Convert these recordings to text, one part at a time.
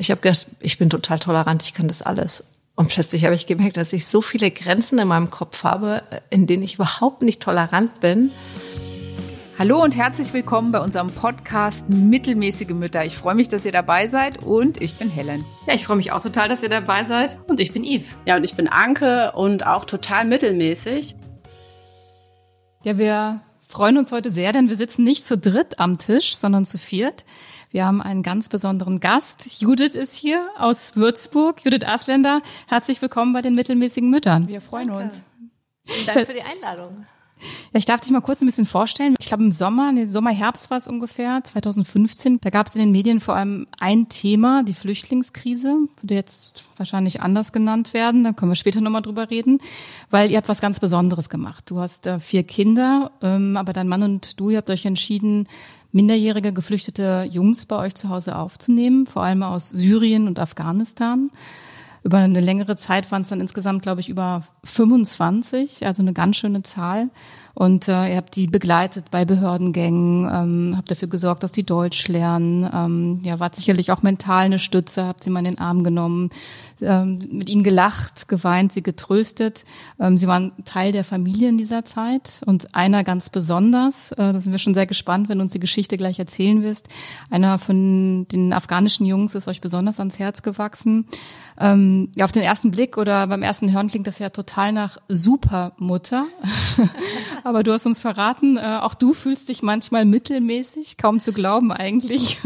Ich habe gedacht, ich bin total tolerant, ich kann das alles. Und plötzlich habe ich gemerkt, dass ich so viele Grenzen in meinem Kopf habe, in denen ich überhaupt nicht tolerant bin. Hallo und herzlich willkommen bei unserem Podcast Mittelmäßige Mütter. Ich freue mich, dass ihr dabei seid und ich bin Helen. Ja, ich freue mich auch total, dass ihr dabei seid und ich bin Yves. Ja, und ich bin Anke und auch total mittelmäßig. Ja, wir freuen uns heute sehr, denn wir sitzen nicht zu dritt am Tisch, sondern zu viert. Wir haben einen ganz besonderen Gast. Judith ist hier aus Würzburg. Judith Asländer, herzlich willkommen bei den mittelmäßigen Müttern. Wir freuen Danke. uns. Vielen Dank für die Einladung. Ja, ich darf dich mal kurz ein bisschen vorstellen. Ich glaube, im Sommer, nee, Sommer, Herbst war es ungefähr, 2015, da gab es in den Medien vor allem ein Thema, die Flüchtlingskrise, würde jetzt wahrscheinlich anders genannt werden, da können wir später nochmal drüber reden, weil ihr habt was ganz Besonderes gemacht. Du hast äh, vier Kinder, ähm, aber dein Mann und du, ihr habt euch entschieden, minderjährige geflüchtete Jungs bei euch zu Hause aufzunehmen, vor allem aus Syrien und Afghanistan. Über eine längere Zeit waren es dann insgesamt, glaube ich, über 25, also eine ganz schöne Zahl. Und äh, ihr habt die begleitet bei Behördengängen, ähm, habt dafür gesorgt, dass die Deutsch lernen. Ähm, ja, wart sicherlich auch mental eine Stütze, habt sie mal in den Arm genommen, ähm, mit ihnen gelacht, geweint, sie getröstet. Ähm, sie waren Teil der Familie in dieser Zeit und einer ganz besonders, äh, da sind wir schon sehr gespannt, wenn du uns die Geschichte gleich erzählen wirst. Einer von den afghanischen Jungs ist euch besonders ans Herz gewachsen. Ähm, ja, auf den ersten Blick oder beim ersten Hören klingt das ja total nach Supermutter. Aber du hast uns verraten, äh, auch du fühlst dich manchmal mittelmäßig, kaum zu glauben eigentlich.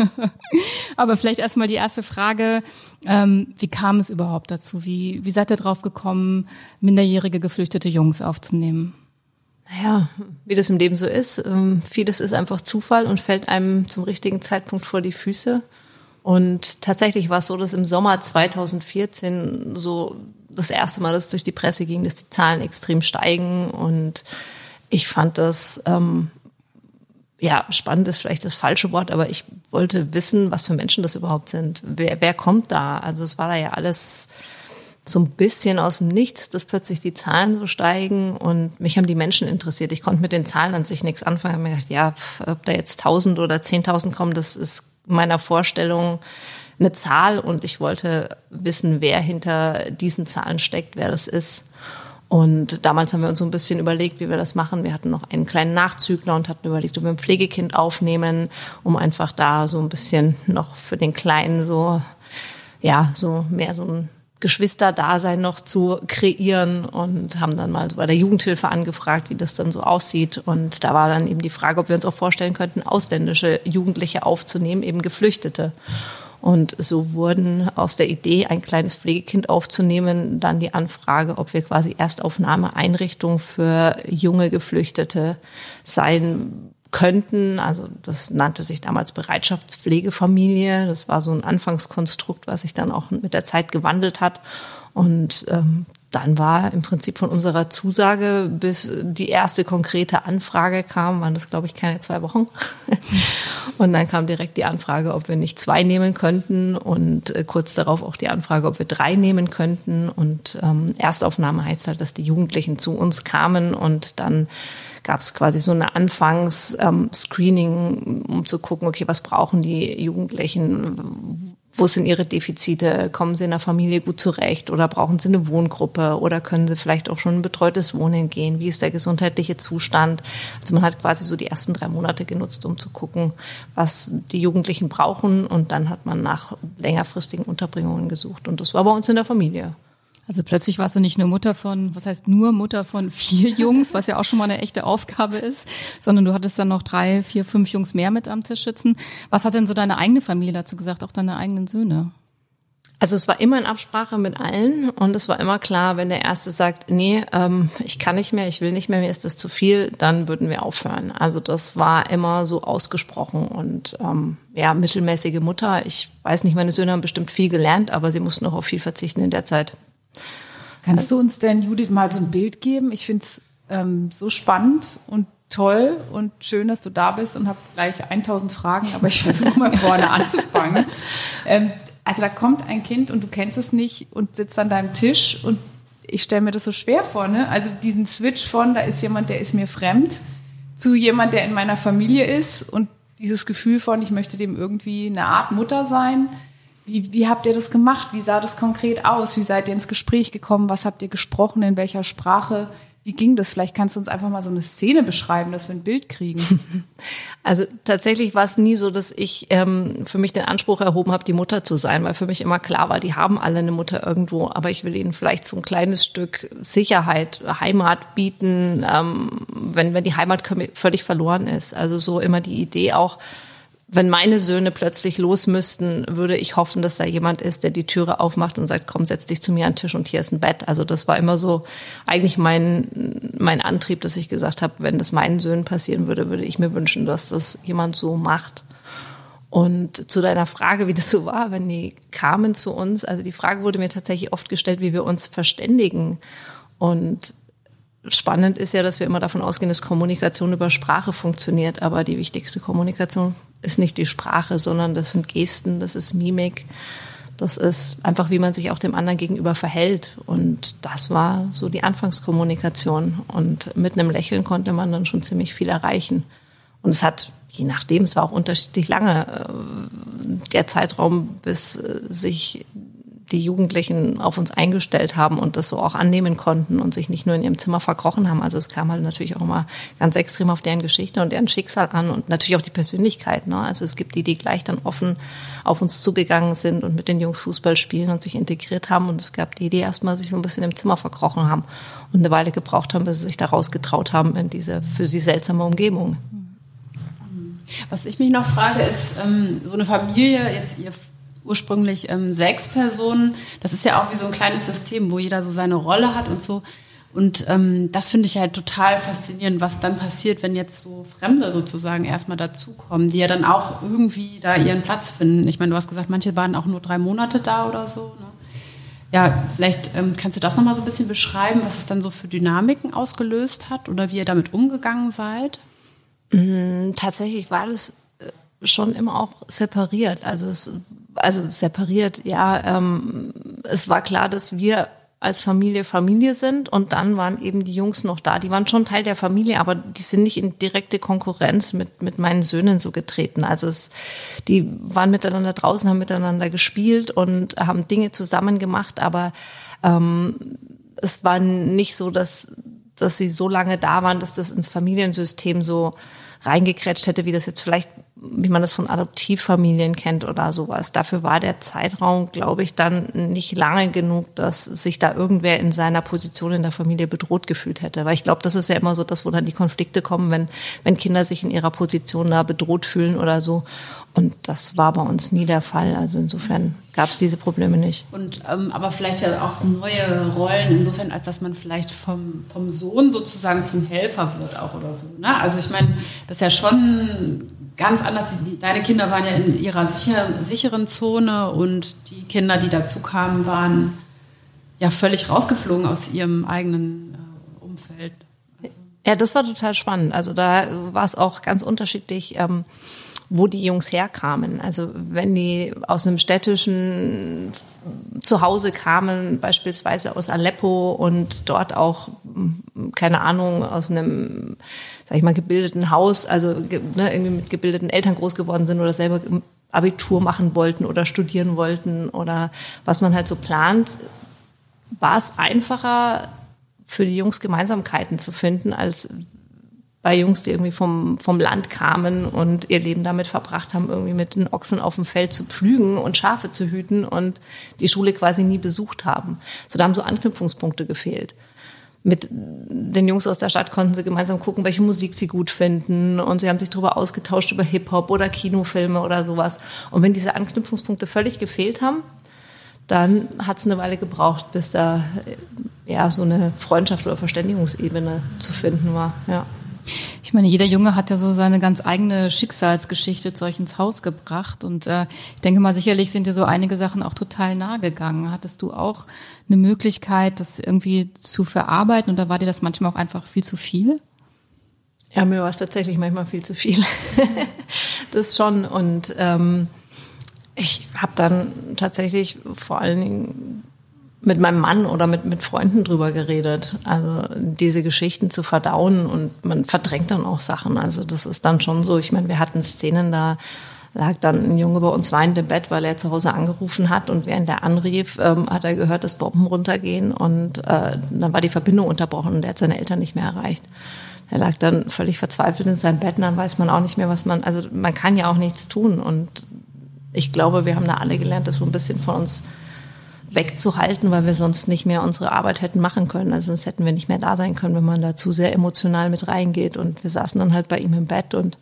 Aber vielleicht erstmal die erste Frage, ähm, wie kam es überhaupt dazu? Wie, wie seid ihr drauf gekommen, minderjährige geflüchtete Jungs aufzunehmen? Naja, wie das im Leben so ist, ähm, vieles ist einfach Zufall und fällt einem zum richtigen Zeitpunkt vor die Füße. Und tatsächlich war es so, dass im Sommer 2014 so das erste Mal, dass es durch die Presse ging, dass die Zahlen extrem steigen. Und ich fand das, ähm, ja, spannend ist vielleicht das falsche Wort, aber ich wollte wissen, was für Menschen das überhaupt sind. Wer, wer kommt da? Also es war da ja alles so ein bisschen aus dem Nichts, dass plötzlich die Zahlen so steigen und mich haben die Menschen interessiert. Ich konnte mit den Zahlen an sich nichts anfangen. Ich habe mir gedacht, ja, ob da jetzt 1000 oder 10.000 kommen, das ist meiner Vorstellung eine Zahl und ich wollte wissen, wer hinter diesen Zahlen steckt, wer das ist. Und damals haben wir uns so ein bisschen überlegt, wie wir das machen. Wir hatten noch einen kleinen Nachzügler und hatten überlegt, ob wir ein Pflegekind aufnehmen, um einfach da so ein bisschen noch für den Kleinen so, ja, so mehr so ein Geschwisterdasein noch zu kreieren und haben dann mal so bei der Jugendhilfe angefragt, wie das dann so aussieht. Und da war dann eben die Frage, ob wir uns auch vorstellen könnten, ausländische Jugendliche aufzunehmen, eben Geflüchtete. Und so wurden aus der Idee, ein kleines Pflegekind aufzunehmen, dann die Anfrage, ob wir quasi Erstaufnahmeeinrichtung für junge Geflüchtete sein könnten. Also das nannte sich damals Bereitschaftspflegefamilie. Das war so ein Anfangskonstrukt, was sich dann auch mit der Zeit gewandelt hat. Und ähm, dann war im Prinzip von unserer Zusage, bis die erste konkrete Anfrage kam, waren das, glaube ich, keine zwei Wochen. und dann kam direkt die Anfrage, ob wir nicht zwei nehmen könnten und äh, kurz darauf auch die Anfrage, ob wir drei nehmen könnten. Und ähm, Erstaufnahme heißt halt, dass die Jugendlichen zu uns kamen und dann gab es quasi so eine Anfangs-Screening, ähm, um zu gucken, okay, was brauchen die Jugendlichen, wo sind ihre Defizite? Kommen sie in der Familie gut zurecht oder brauchen sie eine Wohngruppe oder können sie vielleicht auch schon ein betreutes Wohnen gehen? Wie ist der gesundheitliche Zustand? Also man hat quasi so die ersten drei Monate genutzt, um zu gucken, was die Jugendlichen brauchen und dann hat man nach längerfristigen Unterbringungen gesucht und das war bei uns in der Familie. Also plötzlich warst du nicht nur Mutter von, was heißt nur Mutter von vier Jungs, was ja auch schon mal eine echte Aufgabe ist, sondern du hattest dann noch drei, vier, fünf Jungs mehr mit am Tisch sitzen. Was hat denn so deine eigene Familie dazu gesagt, auch deine eigenen Söhne? Also es war immer in Absprache mit allen und es war immer klar, wenn der Erste sagt, nee, ähm, ich kann nicht mehr, ich will nicht mehr, mir ist das zu viel, dann würden wir aufhören. Also das war immer so ausgesprochen und ähm, ja, mittelmäßige Mutter. Ich weiß nicht, meine Söhne haben bestimmt viel gelernt, aber sie mussten auch auf viel verzichten in der Zeit. Kannst du uns denn, Judith, mal so ein Bild geben? Ich finde es ähm, so spannend und toll und schön, dass du da bist und habe gleich 1000 Fragen, aber ich versuche mal vorne anzufangen. Ähm, also da kommt ein Kind und du kennst es nicht und sitzt an deinem Tisch und ich stelle mir das so schwer vor, ne? Also diesen Switch von, da ist jemand, der ist mir fremd, zu jemand, der in meiner Familie ist und dieses Gefühl von, ich möchte dem irgendwie eine Art Mutter sein. Wie, wie habt ihr das gemacht? Wie sah das konkret aus? Wie seid ihr ins Gespräch gekommen? Was habt ihr gesprochen? In welcher Sprache? Wie ging das? Vielleicht kannst du uns einfach mal so eine Szene beschreiben, dass wir ein Bild kriegen. Also tatsächlich war es nie so, dass ich ähm, für mich den Anspruch erhoben habe, die Mutter zu sein, weil für mich immer klar war, die haben alle eine Mutter irgendwo, aber ich will ihnen vielleicht so ein kleines Stück Sicherheit, Heimat bieten, ähm, wenn, wenn die Heimat völlig verloren ist. Also so immer die Idee auch, wenn meine Söhne plötzlich los müssten, würde ich hoffen, dass da jemand ist, der die Türe aufmacht und sagt, komm, setz dich zu mir an den Tisch und hier ist ein Bett. Also das war immer so eigentlich mein, mein Antrieb, dass ich gesagt habe, wenn das meinen Söhnen passieren würde, würde ich mir wünschen, dass das jemand so macht. Und zu deiner Frage, wie das so war, wenn die kamen zu uns, also die Frage wurde mir tatsächlich oft gestellt, wie wir uns verständigen. Und spannend ist ja, dass wir immer davon ausgehen, dass Kommunikation über Sprache funktioniert, aber die wichtigste Kommunikation ist nicht die Sprache, sondern das sind Gesten, das ist Mimik. Das ist einfach, wie man sich auch dem anderen gegenüber verhält. Und das war so die Anfangskommunikation. Und mit einem Lächeln konnte man dann schon ziemlich viel erreichen. Und es hat, je nachdem, es war auch unterschiedlich lange, äh, der Zeitraum, bis äh, sich die Jugendlichen auf uns eingestellt haben und das so auch annehmen konnten und sich nicht nur in ihrem Zimmer verkrochen haben. Also es kam halt natürlich auch immer ganz extrem auf deren Geschichte und deren Schicksal an und natürlich auch die Persönlichkeit. Ne? Also es gibt die, die gleich dann offen auf uns zugegangen sind und mit den Jungs Fußball spielen und sich integriert haben und es gab die, die erstmal sich so ein bisschen im Zimmer verkrochen haben und eine Weile gebraucht haben, bis sie sich da rausgetraut haben in diese für sie seltsame Umgebung. Was ich mich noch frage, ist, ähm, so eine Familie, jetzt ihr ursprünglich ähm, sechs Personen. Das ist ja auch wie so ein kleines System, wo jeder so seine Rolle hat und so. Und ähm, das finde ich halt total faszinierend, was dann passiert, wenn jetzt so Fremde sozusagen erstmal dazukommen, die ja dann auch irgendwie da ihren Platz finden. Ich meine, du hast gesagt, manche waren auch nur drei Monate da oder so. Ne? Ja, vielleicht ähm, kannst du das nochmal so ein bisschen beschreiben, was es dann so für Dynamiken ausgelöst hat oder wie ihr damit umgegangen seid? Mm, tatsächlich war das äh, schon immer auch separiert. Also es also separiert, ja, ähm, es war klar, dass wir als Familie Familie sind und dann waren eben die Jungs noch da. Die waren schon Teil der Familie, aber die sind nicht in direkte Konkurrenz mit, mit meinen Söhnen so getreten. Also es, die waren miteinander draußen, haben miteinander gespielt und haben Dinge zusammen gemacht, aber ähm, es war nicht so, dass, dass sie so lange da waren, dass das ins Familiensystem so reingekretscht hätte, wie das jetzt vielleicht wie man das von Adoptivfamilien kennt oder sowas. Dafür war der Zeitraum, glaube ich, dann nicht lange genug, dass sich da irgendwer in seiner Position in der Familie bedroht gefühlt hätte. Weil ich glaube, das ist ja immer so das, wo dann die Konflikte kommen, wenn, wenn Kinder sich in ihrer Position da bedroht fühlen oder so. Und das war bei uns nie der Fall. Also insofern gab es diese Probleme nicht. Und ähm, aber vielleicht ja auch neue Rollen insofern, als dass man vielleicht vom, vom Sohn sozusagen zum Helfer wird auch oder so. Ne? Also ich meine, das ist ja schon ganz anders. Deine Kinder waren ja in ihrer sicher, sicheren Zone und die Kinder, die dazu kamen, waren ja völlig rausgeflogen aus ihrem eigenen äh, Umfeld. Also ja, das war total spannend. Also da war es auch ganz unterschiedlich. Ähm, wo die Jungs herkamen. Also wenn die aus einem städtischen Zuhause kamen, beispielsweise aus Aleppo und dort auch, keine Ahnung, aus einem sag ich mal, gebildeten Haus, also ne, irgendwie mit gebildeten Eltern groß geworden sind oder selber Abitur machen wollten oder studieren wollten oder was man halt so plant, war es einfacher für die Jungs Gemeinsamkeiten zu finden, als bei Jungs, die irgendwie vom, vom Land kamen und ihr Leben damit verbracht haben, irgendwie mit den Ochsen auf dem Feld zu pflügen und Schafe zu hüten und die Schule quasi nie besucht haben. So, da haben so Anknüpfungspunkte gefehlt mit den Jungs aus der Stadt konnten sie gemeinsam gucken, welche Musik sie gut finden. Und sie haben sich darüber ausgetauscht über Hip-Hop oder Kinofilme oder sowas. Und wenn diese Anknüpfungspunkte völlig gefehlt haben, dann hat es eine Weile gebraucht, bis da ja so eine Freundschaft oder Verständigungsebene zu finden war. Ja. Ich meine, jeder Junge hat ja so seine ganz eigene Schicksalsgeschichte zu euch ins Haus gebracht. Und äh, ich denke mal, sicherlich sind dir so einige Sachen auch total nahe gegangen. Hattest du auch eine Möglichkeit, das irgendwie zu verarbeiten oder war dir das manchmal auch einfach viel zu viel? Ja, mir war es tatsächlich manchmal viel zu viel. das schon. Und ähm, ich habe dann tatsächlich vor allen Dingen mit meinem Mann oder mit, mit Freunden drüber geredet. Also diese Geschichten zu verdauen und man verdrängt dann auch Sachen. Also das ist dann schon so. Ich meine, wir hatten Szenen da, lag dann ein Junge bei uns weinend im Bett, weil er zu Hause angerufen hat und während er anrief, ähm, hat er gehört, dass Bomben runtergehen und äh, dann war die Verbindung unterbrochen und er hat seine Eltern nicht mehr erreicht. Er lag dann völlig verzweifelt in seinem Bett und dann weiß man auch nicht mehr, was man, also man kann ja auch nichts tun und ich glaube, wir haben da alle gelernt, das so ein bisschen von uns wegzuhalten, weil wir sonst nicht mehr unsere Arbeit hätten machen können. Also sonst hätten wir nicht mehr da sein können, wenn man da zu sehr emotional mit reingeht. Und wir saßen dann halt bei ihm im Bett und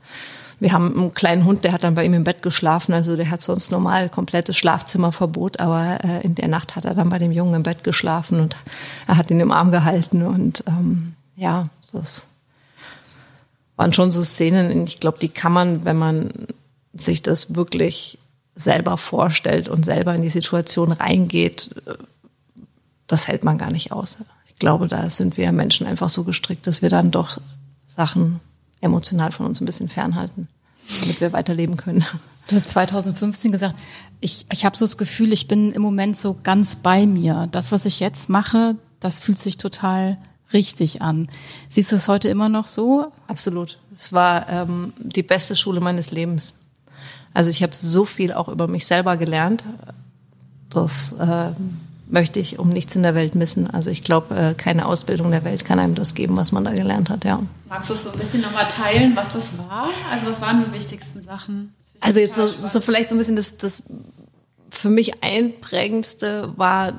wir haben einen kleinen Hund, der hat dann bei ihm im Bett geschlafen. Also der hat sonst normal komplettes Schlafzimmerverbot, aber äh, in der Nacht hat er dann bei dem Jungen im Bett geschlafen und er hat ihn im Arm gehalten. Und ähm, ja, das waren schon so Szenen, ich glaube, die kann man, wenn man sich das wirklich selber vorstellt und selber in die Situation reingeht, das hält man gar nicht aus. Ich glaube, da sind wir Menschen einfach so gestrickt, dass wir dann doch Sachen emotional von uns ein bisschen fernhalten, damit wir weiterleben können. Du hast 2015 gesagt, ich, ich habe so das Gefühl, ich bin im Moment so ganz bei mir. Das, was ich jetzt mache, das fühlt sich total richtig an. Siehst du das heute immer noch so? Absolut. Es war ähm, die beste Schule meines Lebens. Also ich habe so viel auch über mich selber gelernt. Das äh, möchte ich um nichts in der Welt missen. Also ich glaube, äh, keine Ausbildung der Welt kann einem das geben, was man da gelernt hat, ja. Magst du es so ein bisschen nochmal teilen, was das war? Also was waren die wichtigsten Sachen? Also jetzt so, so vielleicht so ein bisschen das, das für mich einprägendste war,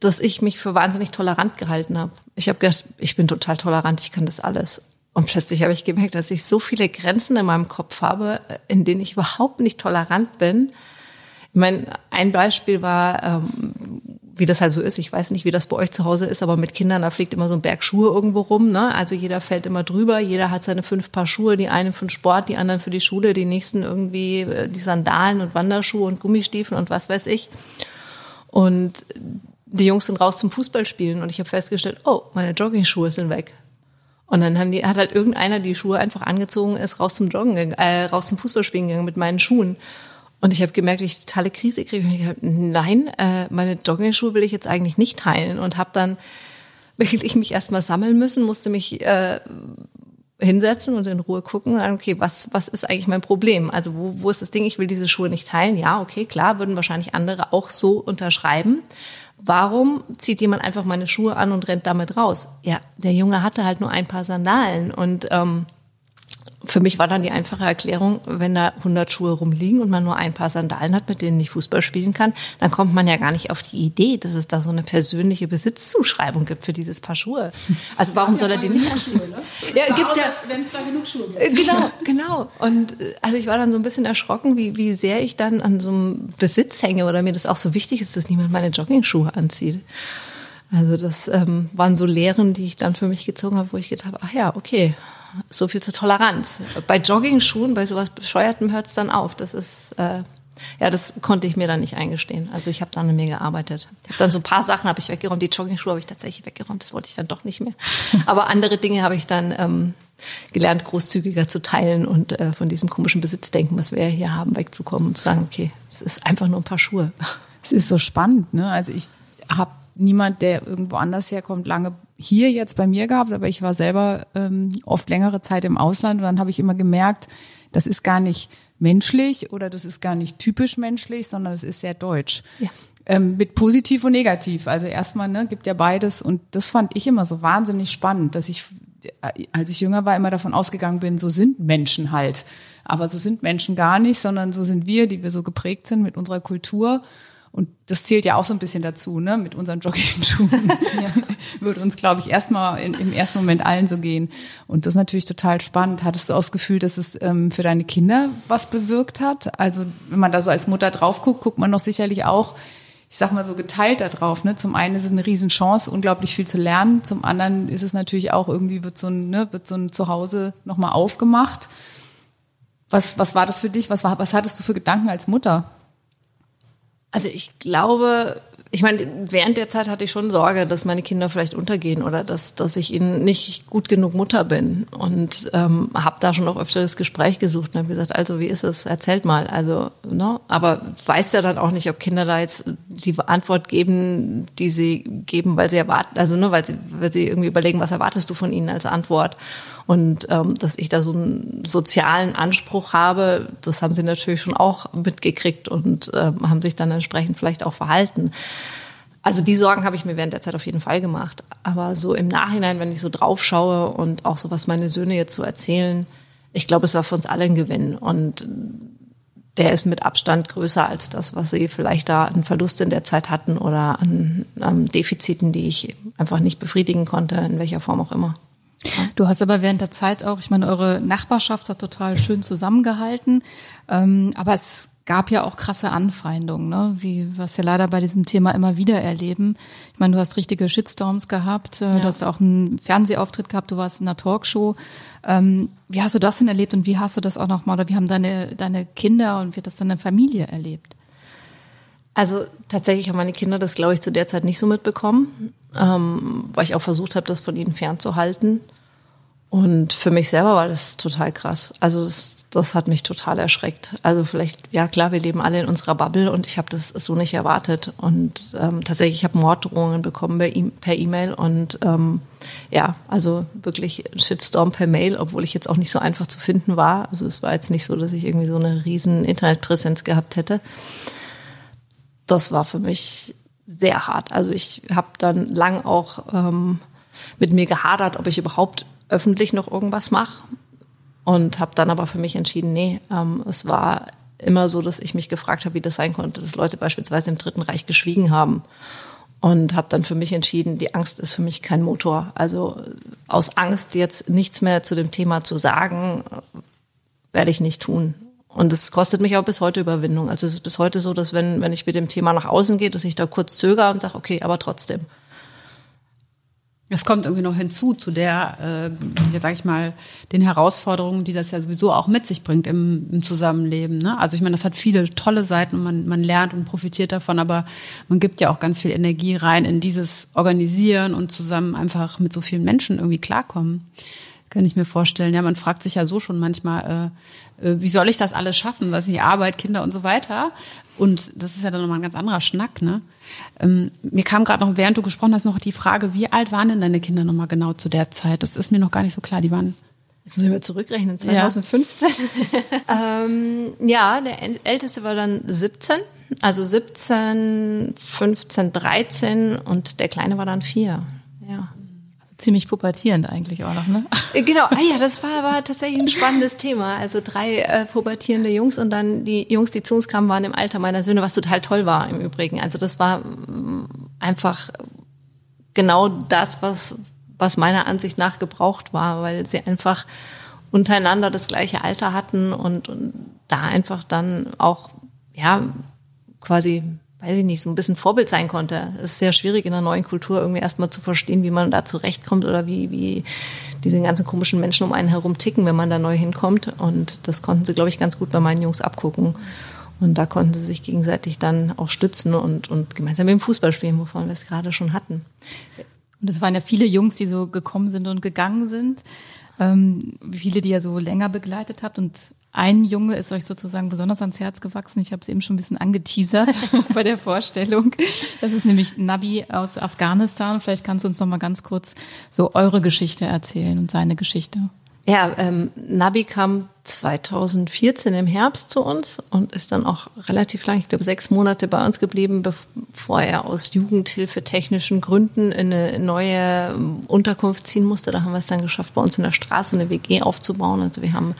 dass ich mich für wahnsinnig tolerant gehalten habe. Ich habe gedacht, ich bin total tolerant, ich kann das alles. Und plötzlich habe ich gemerkt, dass ich so viele Grenzen in meinem Kopf habe, in denen ich überhaupt nicht tolerant bin. Ich meine, ein Beispiel war, ähm, wie das halt so ist. Ich weiß nicht, wie das bei euch zu Hause ist, aber mit Kindern, da fliegt immer so ein Berg Schuhe irgendwo rum. Ne? Also jeder fällt immer drüber, jeder hat seine fünf Paar Schuhe, die einen für den Sport, die anderen für die Schule, die nächsten irgendwie äh, die Sandalen und Wanderschuhe und Gummistiefel und was weiß ich. Und die Jungs sind raus zum Fußballspielen und ich habe festgestellt, oh, meine Jogging-Schuhe sind weg. Und dann haben die, hat halt irgendeiner die Schuhe einfach angezogen, ist raus zum Joggen, äh, raus zum Fußballspielen gegangen mit meinen Schuhen. Und ich habe gemerkt, ich totale Krise kriege. Und ich gedacht, nein, äh, meine Jogging-Schuhe will ich jetzt eigentlich nicht teilen. Und habe dann wirklich mich erstmal sammeln müssen, musste mich äh, hinsetzen und in Ruhe gucken, okay, was, was ist eigentlich mein Problem? Also wo, wo ist das Ding, ich will diese Schuhe nicht teilen? Ja, okay, klar, würden wahrscheinlich andere auch so unterschreiben. Warum zieht jemand einfach meine Schuhe an und rennt damit raus? Ja, der Junge hatte halt nur ein paar Sandalen und ähm, für mich war dann die einfache Erklärung, wenn da 100 Schuhe rumliegen und man nur ein paar Sandalen hat, mit denen ich Fußball spielen kann, dann kommt man ja gar nicht auf die Idee, dass es da so eine persönliche Besitzzuschreibung gibt für dieses Paar Schuhe. Also warum soll er die nicht anziehen? Schuhe, ne? Ja, gibt ja. Wenn es da genug Schuhe gibt. Äh, genau, genau. Und äh, also ich war dann so ein bisschen erschrocken, wie, wie sehr ich dann an so einem Besitz hänge oder mir das auch so wichtig ist, dass niemand meine Jogging-Schuhe anzieht. Also das ähm, waren so Lehren, die ich dann für mich gezogen habe, wo ich gedacht habe, ach ja, okay, so viel zur Toleranz. Bei Jogging-Schuhen, bei sowas Bescheuertem hört es dann auf. Das ist, äh, ja, das konnte ich mir dann nicht eingestehen. Also ich habe dann an mir gearbeitet. Ich habe dann so ein paar Sachen habe ich weggeräumt. Die Jogging-Schuhe habe ich tatsächlich weggeräumt. Das wollte ich dann doch nicht mehr. Aber andere Dinge habe ich dann ähm, gelernt, großzügiger zu teilen und äh, von diesem komischen Besitzdenken, was wir hier haben, wegzukommen und zu sagen, okay, es ist einfach nur ein paar Schuhe. Es ist so spannend, ne? Also ich habe niemand, der irgendwo anders herkommt, lange hier jetzt bei mir gehabt, aber ich war selber ähm, oft längere Zeit im Ausland und dann habe ich immer gemerkt, das ist gar nicht menschlich oder das ist gar nicht typisch menschlich, sondern es ist sehr deutsch. Ja. Ähm, mit positiv und negativ. Also erstmal ne, gibt ja beides und das fand ich immer so wahnsinnig spannend, dass ich, als ich jünger war, immer davon ausgegangen bin, so sind Menschen halt. Aber so sind Menschen gar nicht, sondern so sind wir, die wir so geprägt sind mit unserer Kultur. Und das zählt ja auch so ein bisschen dazu, ne? Mit unseren Jogging-Schuhen ja. würde uns, glaube ich, erstmal im ersten Moment allen so gehen. Und das ist natürlich total spannend. Hattest du auch das Gefühl, dass es ähm, für deine Kinder was bewirkt hat? Also wenn man da so als Mutter drauf guckt, guckt man doch sicherlich auch, ich sag mal so geteilt da drauf. Ne? Zum einen ist es eine Riesenchance, unglaublich viel zu lernen. Zum anderen ist es natürlich auch irgendwie wird so ein, ne, wird so ein Zuhause nochmal aufgemacht. Was, was war das für dich? Was, war, was hattest du für Gedanken als Mutter? Also ich glaube, ich meine, während der Zeit hatte ich schon Sorge, dass meine Kinder vielleicht untergehen oder dass, dass ich ihnen nicht gut genug Mutter bin. Und ähm, habe da schon auch öfter das Gespräch gesucht und habe gesagt, also wie ist es? Erzählt mal. Also, ne? Aber weiß ja dann auch nicht, ob Kinder da jetzt die Antwort geben, die sie geben, weil sie erwarten, also ne, weil sie, weil sie irgendwie überlegen, was erwartest du von ihnen als Antwort. Und ähm, dass ich da so einen sozialen Anspruch habe, das haben sie natürlich schon auch mitgekriegt und ähm, haben sich dann entsprechend vielleicht auch verhalten. Also die Sorgen habe ich mir während der Zeit auf jeden Fall gemacht. Aber so im Nachhinein, wenn ich so drauf schaue und auch so, was meine Söhne jetzt so erzählen, ich glaube, es war für uns alle ein Gewinn. Und der ist mit Abstand größer als das, was sie vielleicht da an Verlust in der Zeit hatten oder an, an Defiziten, die ich einfach nicht befriedigen konnte, in welcher Form auch immer. Du hast aber während der Zeit auch, ich meine, eure Nachbarschaft hat total schön zusammengehalten, ähm, aber es gab ja auch krasse Anfeindungen, ne? wie was wir leider bei diesem Thema immer wieder erleben. Ich meine, du hast richtige Shitstorms gehabt, äh, ja. du hast auch einen Fernsehauftritt gehabt, du warst in einer Talkshow. Ähm, wie hast du das denn erlebt und wie hast du das auch nochmal, oder wie haben deine, deine Kinder und wie hat das deine Familie erlebt? Also tatsächlich haben meine Kinder das, glaube ich, zu der Zeit nicht so mitbekommen, ähm, weil ich auch versucht habe, das von ihnen fernzuhalten. Und für mich selber war das total krass. Also das, das hat mich total erschreckt. Also vielleicht, ja klar, wir leben alle in unserer Bubble und ich habe das so nicht erwartet. Und ähm, tatsächlich, ich habe Morddrohungen bekommen per E-Mail und ähm, ja, also wirklich Shitstorm per Mail, obwohl ich jetzt auch nicht so einfach zu finden war. Also es war jetzt nicht so, dass ich irgendwie so eine riesen Internetpräsenz gehabt hätte. Das war für mich sehr hart. Also ich habe dann lang auch ähm, mit mir gehadert, ob ich überhaupt öffentlich noch irgendwas mache. Und habe dann aber für mich entschieden, nee, ähm, es war immer so, dass ich mich gefragt habe, wie das sein konnte, dass Leute beispielsweise im Dritten Reich geschwiegen haben. Und habe dann für mich entschieden, die Angst ist für mich kein Motor. Also aus Angst jetzt nichts mehr zu dem Thema zu sagen, werde ich nicht tun. Und es kostet mich auch bis heute Überwindung. Also es ist bis heute so, dass wenn, wenn ich mit dem Thema nach außen gehe, dass ich da kurz zögere und sage, okay, aber trotzdem. Es kommt irgendwie noch hinzu zu der, äh, sag ich mal, den Herausforderungen, die das ja sowieso auch mit sich bringt im, im Zusammenleben. Ne? Also ich meine, das hat viele tolle Seiten und man, man lernt und profitiert davon, aber man gibt ja auch ganz viel Energie rein in dieses Organisieren und zusammen einfach mit so vielen Menschen irgendwie klarkommen. Kann ich mir vorstellen. Ja, man fragt sich ja so schon manchmal, äh, wie soll ich das alles schaffen? Was die Arbeit, Kinder und so weiter? Und das ist ja dann nochmal ein ganz anderer Schnack, ne? Ähm, mir kam gerade noch, während du gesprochen hast, noch die Frage, wie alt waren denn deine Kinder nochmal genau zu der Zeit? Das ist mir noch gar nicht so klar. Die waren Jetzt muss ich mal zurückrechnen, 2015. Ja, ähm, ja der Älteste war dann 17, also 17, 15, 13 und der Kleine war dann 4. Ziemlich pubertierend eigentlich auch noch, ne? Äh, genau, ah ja, das war, war tatsächlich ein spannendes Thema. Also drei äh, pubertierende Jungs und dann die Jungs, die zu uns kamen, waren im Alter meiner Söhne, was total toll war im Übrigen. Also das war mm, einfach genau das, was, was meiner Ansicht nach gebraucht war, weil sie einfach untereinander das gleiche Alter hatten und, und da einfach dann auch, ja, quasi weiß ich nicht, so ein bisschen Vorbild sein konnte. Es ist sehr schwierig in einer neuen Kultur irgendwie erstmal zu verstehen, wie man da zurechtkommt oder wie, wie diese ganzen komischen Menschen um einen herum ticken, wenn man da neu hinkommt. Und das konnten sie, glaube ich, ganz gut bei meinen Jungs abgucken. Und da konnten sie sich gegenseitig dann auch stützen und, und gemeinsam im Fußball spielen, wovon wir es gerade schon hatten. Und es waren ja viele Jungs, die so gekommen sind und gegangen sind. Ähm, viele, die ihr so länger begleitet habt. Und ein Junge ist euch sozusagen besonders ans Herz gewachsen. Ich habe es eben schon ein bisschen angeteasert bei der Vorstellung. Das ist nämlich Nabi aus Afghanistan. Vielleicht kannst du uns noch mal ganz kurz so eure Geschichte erzählen und seine Geschichte. Ja, ähm, Nabi kam 2014 im Herbst zu uns und ist dann auch relativ lang, ich glaube sechs Monate bei uns geblieben, bevor er aus jugendhilfetechnischen Gründen in eine neue ähm, Unterkunft ziehen musste. Da haben wir es dann geschafft, bei uns in der Straße eine WG aufzubauen. Also wir haben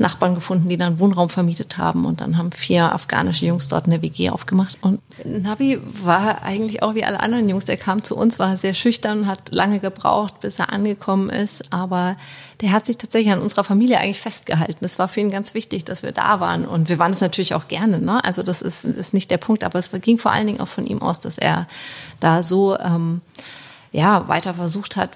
Nachbarn gefunden, die dann Wohnraum vermietet haben und dann haben vier afghanische Jungs dort eine WG aufgemacht. Und Nabi war eigentlich auch wie alle anderen Jungs, der kam zu uns, war sehr schüchtern, hat lange gebraucht, bis er angekommen ist, aber der hat sich tatsächlich an unserer Familie eigentlich festgehalten. Es war für ihn ganz wichtig, dass wir da waren und wir waren es natürlich auch gerne. Ne? Also das ist, ist nicht der Punkt, aber es ging vor allen Dingen auch von ihm aus, dass er da so ähm, ja weiter versucht hat,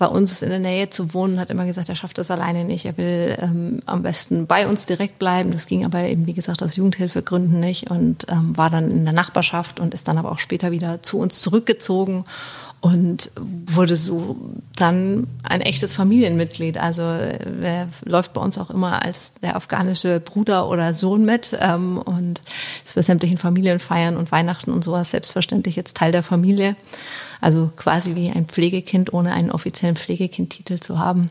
bei uns in der Nähe zu wohnen, hat immer gesagt, er schafft das alleine nicht. Er will ähm, am besten bei uns direkt bleiben. Das ging aber eben, wie gesagt, aus Jugendhilfegründen nicht und ähm, war dann in der Nachbarschaft und ist dann aber auch später wieder zu uns zurückgezogen und wurde so dann ein echtes Familienmitglied. Also er läuft bei uns auch immer als der afghanische Bruder oder Sohn mit ähm, und ist bei sämtlichen Familienfeiern und Weihnachten und sowas selbstverständlich jetzt Teil der Familie. Also quasi wie ein Pflegekind, ohne einen offiziellen Pflegekindtitel zu haben.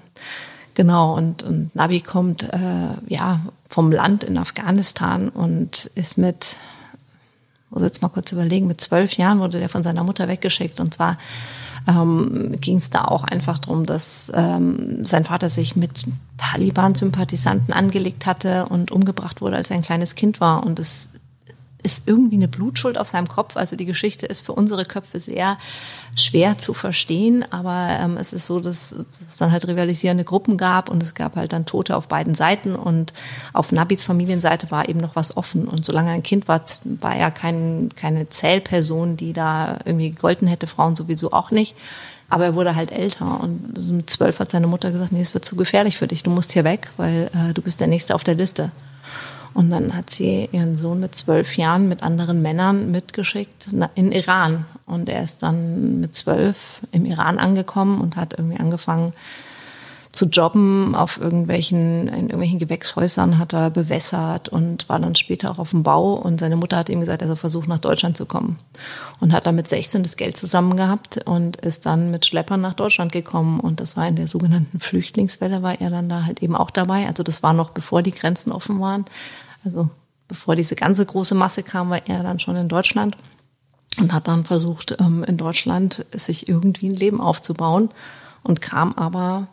Genau, und, und Nabi kommt äh, ja vom Land in Afghanistan und ist mit muss jetzt mal kurz überlegen, mit zwölf Jahren wurde der von seiner Mutter weggeschickt. Und zwar ähm, ging es da auch einfach darum, dass ähm, sein Vater sich mit Taliban-Sympathisanten angelegt hatte und umgebracht wurde, als er ein kleines Kind war. Und es ist irgendwie eine Blutschuld auf seinem Kopf. Also die Geschichte ist für unsere Köpfe sehr schwer zu verstehen, aber ähm, es ist so, dass, dass es dann halt rivalisierende Gruppen gab und es gab halt dann Tote auf beiden Seiten und auf Nabis Familienseite war eben noch was offen und solange ein Kind war, war er kein, keine Zählperson, die da irgendwie gegolten hätte, Frauen sowieso auch nicht. Aber er wurde halt älter und mit zwölf hat seine Mutter gesagt, nee, es wird zu gefährlich für dich, du musst hier weg, weil äh, du bist der Nächste auf der Liste. Und dann hat sie ihren Sohn mit zwölf Jahren mit anderen Männern mitgeschickt in Iran. Und er ist dann mit zwölf im Iran angekommen und hat irgendwie angefangen zu jobben auf irgendwelchen, in irgendwelchen Gewächshäusern hat er bewässert und war dann später auch auf dem Bau. Und seine Mutter hat ihm gesagt, er soll versuchen nach Deutschland zu kommen. Und hat dann mit 16 das Geld zusammen gehabt und ist dann mit Schleppern nach Deutschland gekommen. Und das war in der sogenannten Flüchtlingswelle war er dann da halt eben auch dabei, also das war noch bevor die Grenzen offen waren, also bevor diese ganze große Masse kam, war er dann schon in Deutschland und hat dann versucht, ähm, in Deutschland sich irgendwie ein Leben aufzubauen und kam aber,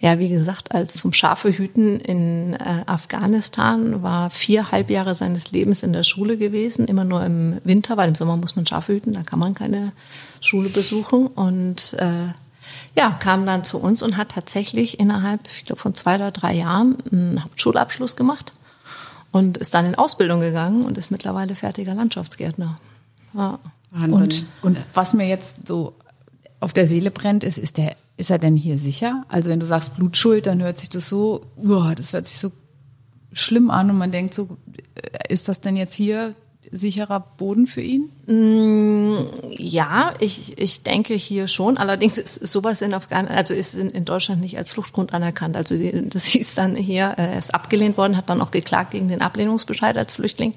ja, wie gesagt, als vom Schafehüten in äh, Afghanistan, war vier Halbjahre seines Lebens in der Schule gewesen, immer nur im Winter, weil im Sommer muss man Schafe hüten, da kann man keine Schule besuchen und äh, ja, kam dann zu uns und hat tatsächlich innerhalb, ich glaube, von zwei oder drei Jahren einen Hauptschulabschluss gemacht und ist dann in Ausbildung gegangen und ist mittlerweile fertiger Landschaftsgärtner. Ja. Wahnsinn. Und, und was mir jetzt so auf der Seele brennt, ist, ist, der, ist er denn hier sicher? Also wenn du sagst Blutschuld, dann hört sich das so, uah, das hört sich so schlimm an und man denkt so, äh, ist das denn jetzt hier sicherer Boden für ihn? Mm, ja, ich, ich denke hier schon. Allerdings ist sowas in Afghanistan, also ist in, in, Deutschland nicht als Fluchtgrund anerkannt. Also das hieß dann hier, äh, er ist abgelehnt worden, hat dann auch geklagt gegen den Ablehnungsbescheid als Flüchtling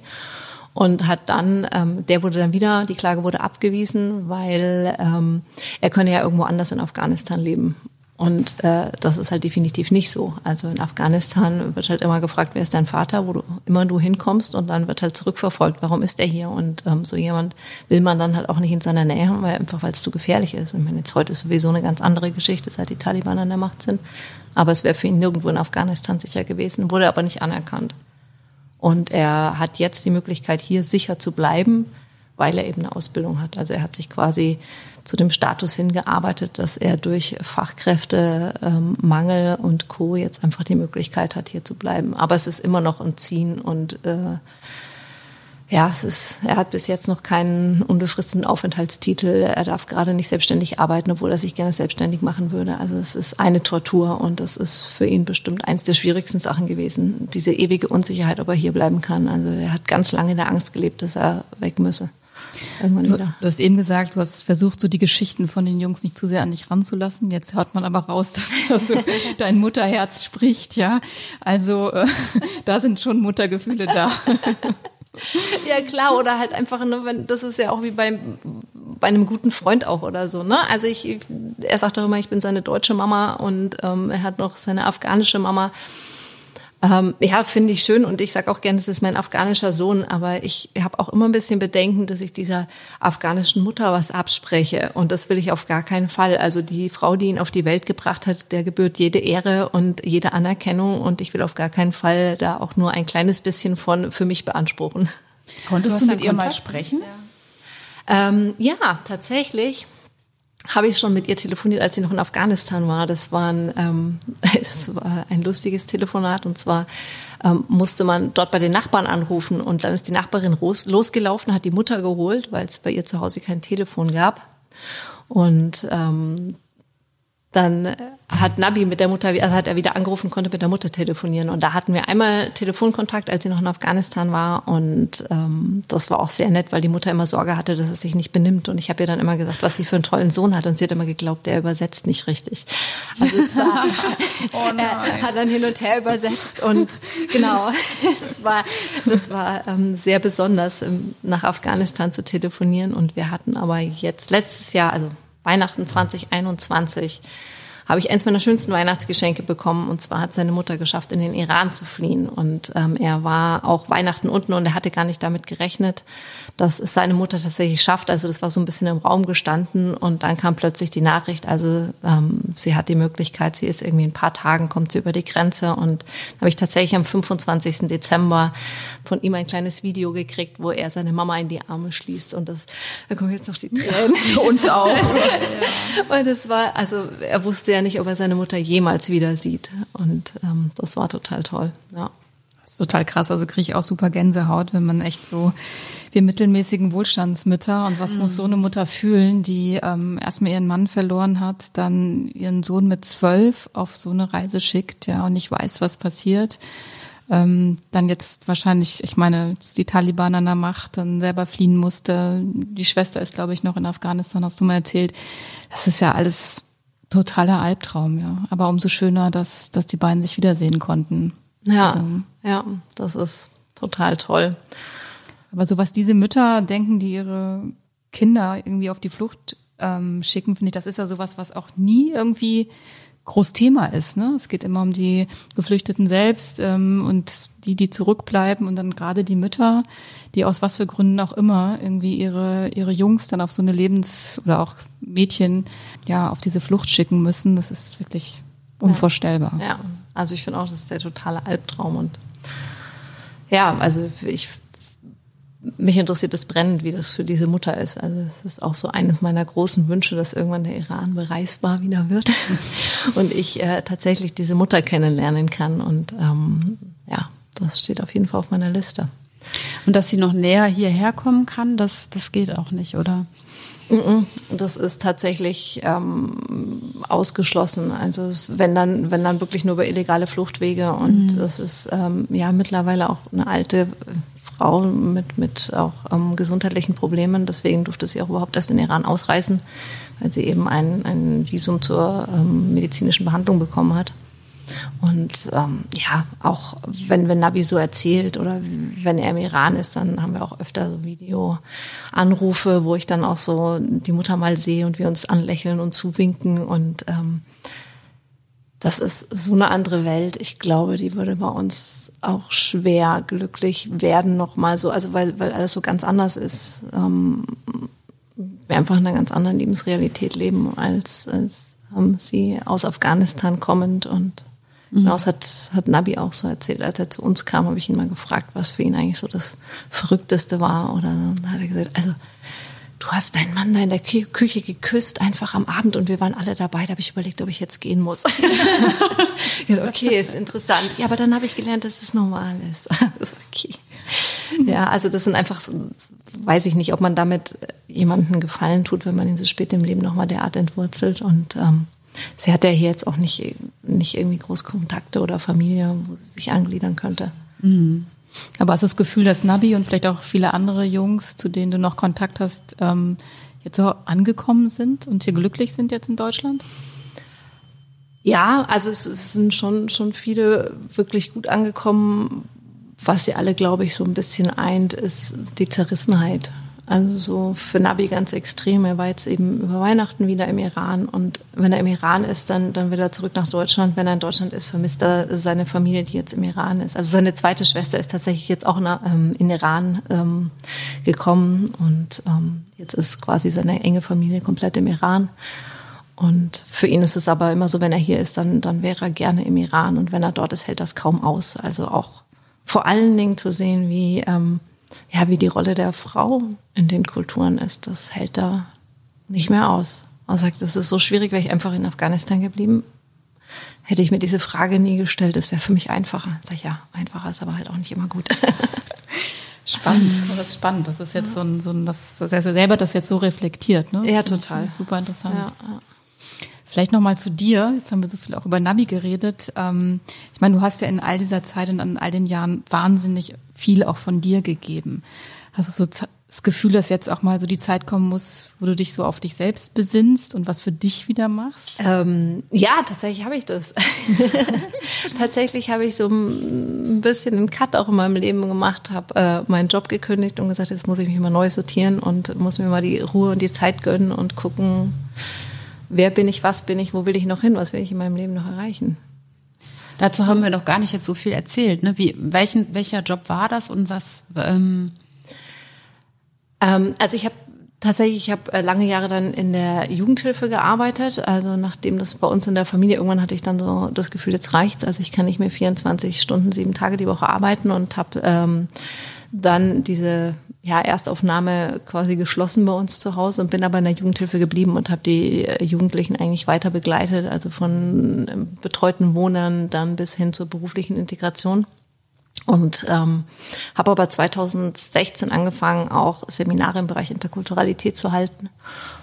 und hat dann, ähm, der wurde dann wieder, die Klage wurde abgewiesen, weil ähm, er könne ja irgendwo anders in Afghanistan leben. Und äh, das ist halt definitiv nicht so. Also in Afghanistan wird halt immer gefragt, wer ist dein Vater, wo du immer du hinkommst und dann wird halt zurückverfolgt, warum ist er hier? Und ähm, so jemand will man dann halt auch nicht in seiner Nähe haben, weil einfach weil es zu gefährlich ist. Ich meine, jetzt heute ist sowieso eine ganz andere Geschichte, seit die Taliban an der Macht sind. Aber es wäre für ihn nirgendwo in Afghanistan sicher gewesen, wurde aber nicht anerkannt. Und er hat jetzt die Möglichkeit, hier sicher zu bleiben, weil er eben eine Ausbildung hat. Also er hat sich quasi zu dem Status hingearbeitet, dass er durch Fachkräftemangel ähm, und Co. jetzt einfach die Möglichkeit hat, hier zu bleiben. Aber es ist immer noch ein Ziehen und äh, ja, es ist, er hat bis jetzt noch keinen unbefristeten Aufenthaltstitel. Er darf gerade nicht selbstständig arbeiten, obwohl er sich gerne selbstständig machen würde. Also es ist eine Tortur und das ist für ihn bestimmt eins der schwierigsten Sachen gewesen. Diese ewige Unsicherheit, ob er hier bleiben kann. Also er hat ganz lange in der Angst gelebt, dass er weg müsse. Irgendwann du, wieder. Du hast eben gesagt, du hast versucht, so die Geschichten von den Jungs nicht zu sehr an dich ranzulassen. Jetzt hört man aber raus, dass so dein Mutterherz spricht, ja. Also äh, da sind schon Muttergefühle da. ja klar, oder halt einfach, ne, wenn, das ist ja auch wie bei, bei einem guten Freund auch oder so. Ne? Also ich, er sagt doch immer, ich bin seine deutsche Mama und ähm, er hat noch seine afghanische Mama. Ähm, ja, finde ich schön und ich sage auch gerne, es ist mein afghanischer Sohn, aber ich habe auch immer ein bisschen Bedenken, dass ich dieser afghanischen Mutter was abspreche und das will ich auf gar keinen Fall. Also die Frau, die ihn auf die Welt gebracht hat, der gebührt jede Ehre und jede Anerkennung und ich will auf gar keinen Fall da auch nur ein kleines bisschen von für mich beanspruchen. Konntest du, du mit ihr mal sprechen? Ja. Ähm, ja, tatsächlich habe ich schon mit ihr telefoniert, als sie noch in Afghanistan war. Das war ein, ähm, das war ein lustiges Telefonat. Und zwar ähm, musste man dort bei den Nachbarn anrufen. Und dann ist die Nachbarin los, losgelaufen, hat die Mutter geholt, weil es bei ihr zu Hause kein Telefon gab. Und ähm, dann äh, hat Nabi mit der Mutter, also hat er wieder angerufen, konnte mit der Mutter telefonieren. Und da hatten wir einmal Telefonkontakt, als sie noch in Afghanistan war. Und ähm, das war auch sehr nett, weil die Mutter immer Sorge hatte, dass er sich nicht benimmt. Und ich habe ihr dann immer gesagt, was sie für einen tollen Sohn hat. Und sie hat immer geglaubt, der übersetzt nicht richtig. Also es war, oh er hat dann hin und her übersetzt. Und genau, das war, das war ähm, sehr besonders, ähm, nach Afghanistan zu telefonieren. Und wir hatten aber jetzt letztes Jahr, also Weihnachten 2021 habe ich eins meiner schönsten Weihnachtsgeschenke bekommen. Und zwar hat seine Mutter geschafft, in den Iran zu fliehen. Und ähm, er war auch Weihnachten unten und er hatte gar nicht damit gerechnet, dass es seine Mutter tatsächlich schafft. Also das war so ein bisschen im Raum gestanden. Und dann kam plötzlich die Nachricht, also ähm, sie hat die Möglichkeit, sie ist irgendwie in ein paar Tagen, kommt sie über die Grenze. Und habe ich tatsächlich am 25. Dezember von ihm ein kleines Video gekriegt, wo er seine Mama in die Arme schließt. Und das, da kommen jetzt noch die Tränen. Uns auch. und es war, also er wusste ja nicht, ob er seine Mutter jemals wieder sieht. Und ähm, das war total toll. Ja. Ist total krass. Also kriege ich auch super Gänsehaut, wenn man echt so wir mittelmäßigen Wohlstandsmütter und was mhm. muss so eine Mutter fühlen, die ähm, erstmal ihren Mann verloren hat, dann ihren Sohn mit zwölf auf so eine Reise schickt, ja, und nicht weiß, was passiert. Ähm, dann jetzt wahrscheinlich, ich meine, die Taliban an der Macht, dann selber fliehen musste. Die Schwester ist, glaube ich, noch in Afghanistan, hast du mal erzählt. Das ist ja alles totaler Albtraum, ja. Aber umso schöner, dass, dass die beiden sich wiedersehen konnten. Ja, also, ja, das ist total toll. Aber so was diese Mütter denken, die ihre Kinder irgendwie auf die Flucht ähm, schicken, finde ich, das ist ja sowas, was auch nie irgendwie groß Thema ist. Ne? Es geht immer um die Geflüchteten selbst ähm, und die, die zurückbleiben und dann gerade die Mütter, die aus was für Gründen auch immer irgendwie ihre, ihre Jungs dann auf so eine Lebens- oder auch Mädchen ja auf diese Flucht schicken müssen. Das ist wirklich unvorstellbar. Ja, ja. Also ich finde auch, das ist der totale Albtraum und ja, also ich mich interessiert es brennend, wie das für diese Mutter ist. Also es ist auch so eines meiner großen Wünsche, dass irgendwann der Iran bereisbar wieder wird und ich äh, tatsächlich diese Mutter kennenlernen kann. Und ähm, ja, das steht auf jeden Fall auf meiner Liste. Und dass sie noch näher hierher kommen kann, das, das geht auch nicht, oder? Das ist tatsächlich ähm, ausgeschlossen. Also es, wenn dann, wenn dann wirklich nur über illegale Fluchtwege und mhm. das ist ähm, ja mittlerweile auch eine alte Frau mit, mit auch ähm, gesundheitlichen Problemen. Deswegen durfte sie auch überhaupt erst in Iran ausreisen, weil sie eben ein, ein Visum zur ähm, medizinischen Behandlung bekommen hat. Und ähm, ja, auch wenn, wenn Nabi so erzählt oder wenn er im Iran ist, dann haben wir auch öfter so Videoanrufe, wo ich dann auch so die Mutter mal sehe und wir uns anlächeln und zuwinken. Und ähm, das ist so eine andere Welt. Ich glaube, die würde bei uns auch schwer glücklich werden nochmal so, also weil, weil alles so ganz anders ist. Ähm, wir einfach in einer ganz anderen Lebensrealität leben, als, als ähm, sie aus Afghanistan kommend und. Genau, das hat, hat Nabi auch so erzählt. Als er zu uns kam, habe ich ihn mal gefragt, was für ihn eigentlich so das Verrückteste war. Oder dann hat er gesagt, also du hast deinen Mann da in der Küche geküsst, einfach am Abend und wir waren alle dabei. Da habe ich überlegt, ob ich jetzt gehen muss. okay, ist interessant. Ja, aber dann habe ich gelernt, dass es normal ist. okay. Ja, also das sind einfach, weiß ich nicht, ob man damit jemandem Gefallen tut, wenn man ihn so spät im Leben nochmal derart entwurzelt. Und ähm, sie hat ja hier jetzt auch nicht, nicht irgendwie Großkontakte oder Familie, wo sie sich angliedern könnte. Mhm. Aber hast du das Gefühl, dass Nabi und vielleicht auch viele andere Jungs, zu denen du noch Kontakt hast, ähm, jetzt so angekommen sind und hier glücklich sind jetzt in Deutschland? Ja, also es, es sind schon, schon viele wirklich gut angekommen. Was sie alle, glaube ich, so ein bisschen eint, ist die Zerrissenheit. Also so für Nabi ganz extrem. Er war jetzt eben über Weihnachten wieder im Iran und wenn er im Iran ist, dann, dann will er zurück nach Deutschland. Wenn er in Deutschland ist, vermisst er seine Familie, die jetzt im Iran ist. Also seine zweite Schwester ist tatsächlich jetzt auch in, ähm, in Iran ähm, gekommen und ähm, jetzt ist quasi seine enge Familie komplett im Iran. Und für ihn ist es aber immer so, wenn er hier ist, dann, dann wäre er gerne im Iran und wenn er dort ist, hält das kaum aus. Also auch vor allen Dingen zu sehen, wie ähm, ja, wie die Rolle der Frau in den Kulturen ist, das hält da nicht mehr aus. Er sagt, das ist so schwierig, wäre ich einfach in Afghanistan geblieben. Hätte ich mir diese Frage nie gestellt, das wäre für mich einfacher. Sag ich, ja, einfacher ist aber halt auch nicht immer gut. Spannend, das ist spannend. Das ist jetzt so ein, so ein dass, dass er selber das jetzt so reflektiert, ne? Ja, total. Super interessant. Ja, ja. Vielleicht nochmal zu dir. Jetzt haben wir so viel auch über Navi geredet. Ähm, ich meine, du hast ja in all dieser Zeit und an all den Jahren wahnsinnig viel auch von dir gegeben. Hast du so das Gefühl, dass jetzt auch mal so die Zeit kommen muss, wo du dich so auf dich selbst besinnst und was für dich wieder machst? Ähm, ja, tatsächlich habe ich das. tatsächlich habe ich so ein bisschen einen Cut auch in meinem Leben gemacht, habe äh, meinen Job gekündigt und gesagt, jetzt muss ich mich mal neu sortieren und muss mir mal die Ruhe und die Zeit gönnen und gucken, wer bin ich, was bin ich, wo will ich noch hin, was will ich in meinem Leben noch erreichen. Dazu haben wir doch gar nicht jetzt so viel erzählt. Ne? Wie, welchen, welcher Job war das und was? Ähm ähm, also ich habe tatsächlich, ich habe äh, lange Jahre dann in der Jugendhilfe gearbeitet. Also nachdem das bei uns in der Familie irgendwann hatte ich dann so das Gefühl, jetzt reicht's. Also ich kann nicht mehr 24 Stunden, sieben Tage die Woche arbeiten und habe ähm, dann diese ja, Erstaufnahme quasi geschlossen bei uns zu Hause und bin aber in der Jugendhilfe geblieben und habe die äh, Jugendlichen eigentlich weiter begleitet, also von ähm, betreuten Wohnern dann bis hin zur beruflichen Integration. Und ähm, habe aber 2016 angefangen, auch Seminare im Bereich Interkulturalität zu halten